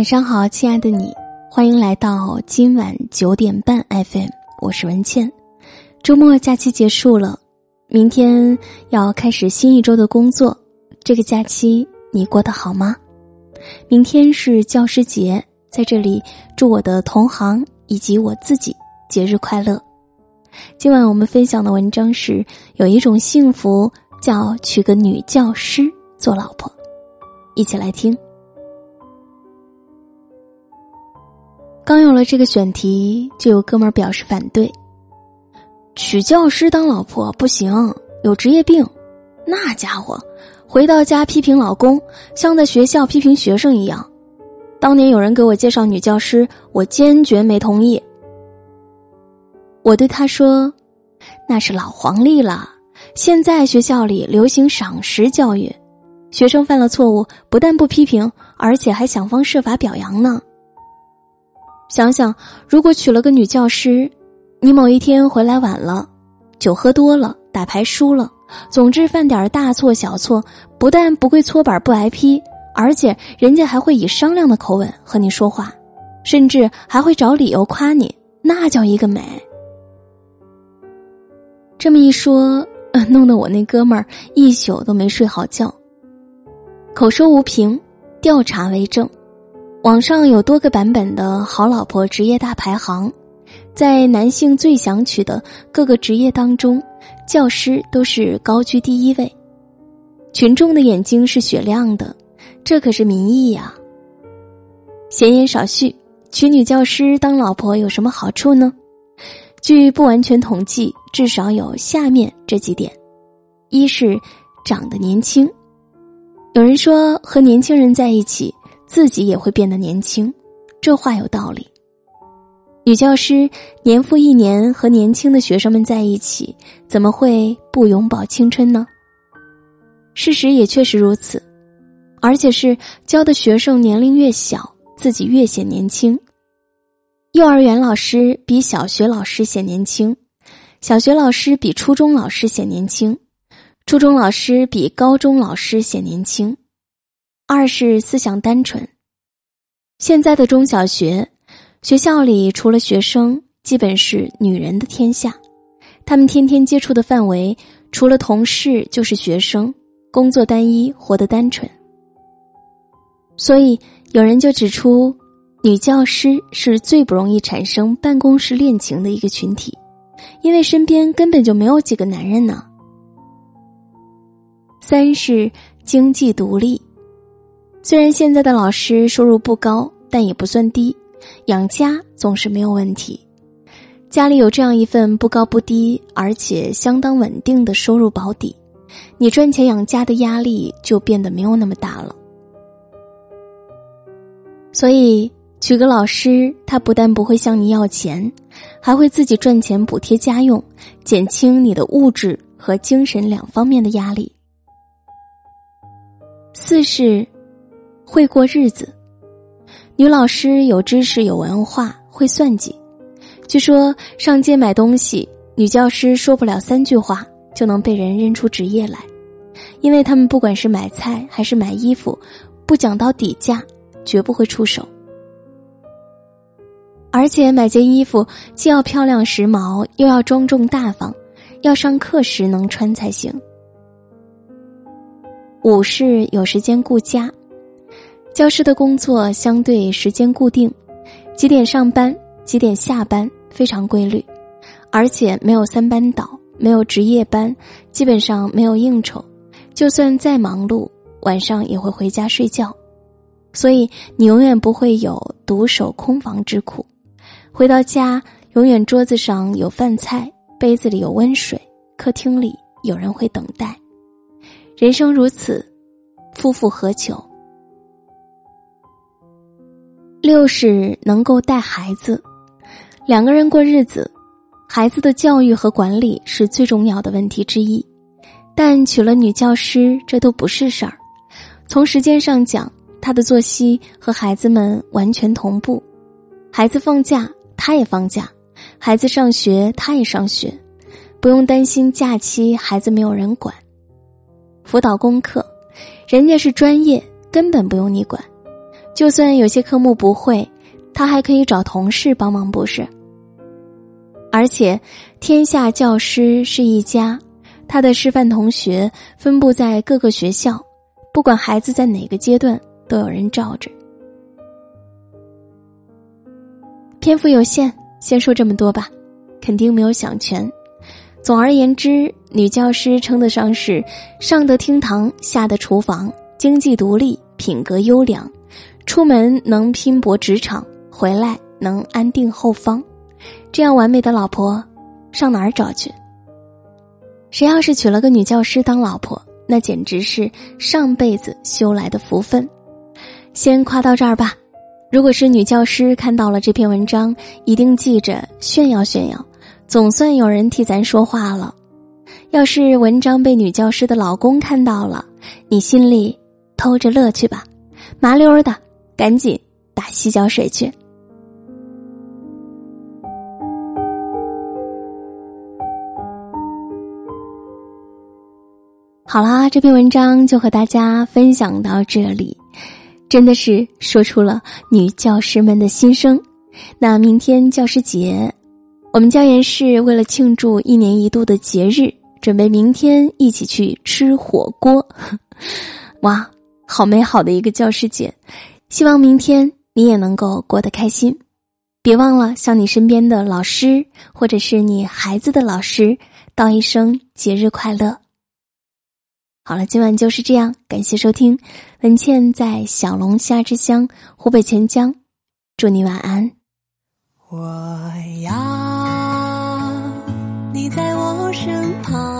晚上好，亲爱的你，欢迎来到今晚九点半 FM，我是文倩。周末假期结束了，明天要开始新一周的工作。这个假期你过得好吗？明天是教师节，在这里祝我的同行以及我自己节日快乐。今晚我们分享的文章是有一种幸福叫娶个女教师做老婆，一起来听。这个选题，就有哥们儿表示反对。娶教师当老婆不行，有职业病。那家伙回到家批评老公，像在学校批评学生一样。当年有人给我介绍女教师，我坚决没同意。我对他说：“那是老黄历了，现在学校里流行赏识教育，学生犯了错误，不但不批评，而且还想方设法表扬呢。”想想，如果娶了个女教师，你某一天回来晚了，酒喝多了，打牌输了，总之犯点大错小错，不但不跪搓板不挨批，而且人家还会以商量的口吻和你说话，甚至还会找理由夸你，那叫一个美。这么一说，弄得我那哥们儿一宿都没睡好觉。口说无凭，调查为证。网上有多个版本的好老婆职业大排行，在男性最想娶的各个职业当中，教师都是高居第一位。群众的眼睛是雪亮的，这可是民意呀。闲言少叙，娶女教师当老婆有什么好处呢？据不完全统计，至少有下面这几点：一是长得年轻，有人说和年轻人在一起。自己也会变得年轻，这话有道理。女教师年复一年和年轻的学生们在一起，怎么会不永葆青春呢？事实也确实如此，而且是教的学生年龄越小，自己越显年轻。幼儿园老师比小学老师显年轻，小学老师比初中老师显年轻，初中老师比高中老师显年轻。二是思想单纯。现在的中小学学校里，除了学生，基本是女人的天下。他们天天接触的范围，除了同事就是学生，工作单一，活得单纯。所以有人就指出，女教师是最不容易产生办公室恋情的一个群体，因为身边根本就没有几个男人呢。三是经济独立。虽然现在的老师收入不高，但也不算低，养家总是没有问题。家里有这样一份不高不低，而且相当稳定的收入保底，你赚钱养家的压力就变得没有那么大了。所以，娶个老师，他不但不会向你要钱，还会自己赚钱补贴家用，减轻你的物质和精神两方面的压力。四是。会过日子，女老师有知识有文化会算计。据说上街买东西，女教师说不了三句话就能被人认出职业来，因为他们不管是买菜还是买衣服，不讲到底价，绝不会出手。而且买件衣服既要漂亮时髦，又要庄重大方，要上课时能穿才行。五是有时间顾家。教师的工作相对时间固定，几点上班，几点下班，非常规律，而且没有三班倒，没有值夜班，基本上没有应酬，就算再忙碌，晚上也会回家睡觉，所以你永远不会有独守空房之苦。回到家，永远桌子上有饭菜，杯子里有温水，客厅里有人会等待。人生如此，夫复何求？六是能够带孩子，两个人过日子，孩子的教育和管理是最重要的问题之一。但娶了女教师，这都不是事儿。从时间上讲，她的作息和孩子们完全同步。孩子放假，她也放假；孩子上学，她也上学，不用担心假期孩子没有人管。辅导功课，人家是专业，根本不用你管。就算有些科目不会，他还可以找同事帮忙，不是？而且，天下教师是一家，他的师范同学分布在各个学校，不管孩子在哪个阶段，都有人罩着。篇幅有限，先说这么多吧，肯定没有想全。总而言之，女教师称得上是上得厅堂，下得厨房，经济独立，品格优良，出门能拼搏职场，回来能安定后方。这样完美的老婆，上哪儿找去？谁要是娶了个女教师当老婆，那简直是上辈子修来的福分。先夸到这儿吧。如果是女教师看到了这篇文章，一定记着炫耀炫耀，总算有人替咱说话了。要是文章被女教师的老公看到了，你心里偷着乐去吧，麻溜的，赶紧打洗脚水去。好啦，这篇文章就和大家分享到这里，真的是说出了女教师们的心声。那明天教师节，我们教研室为了庆祝一年一度的节日，准备明天一起去吃火锅。哇，好美好的一个教师节！希望明天你也能够过得开心。别忘了向你身边的老师，或者是你孩子的老师，道一声节日快乐。好了，今晚就是这样。感谢收听，文倩在小龙虾之乡湖北潜江，祝你晚安。我要你在我身旁，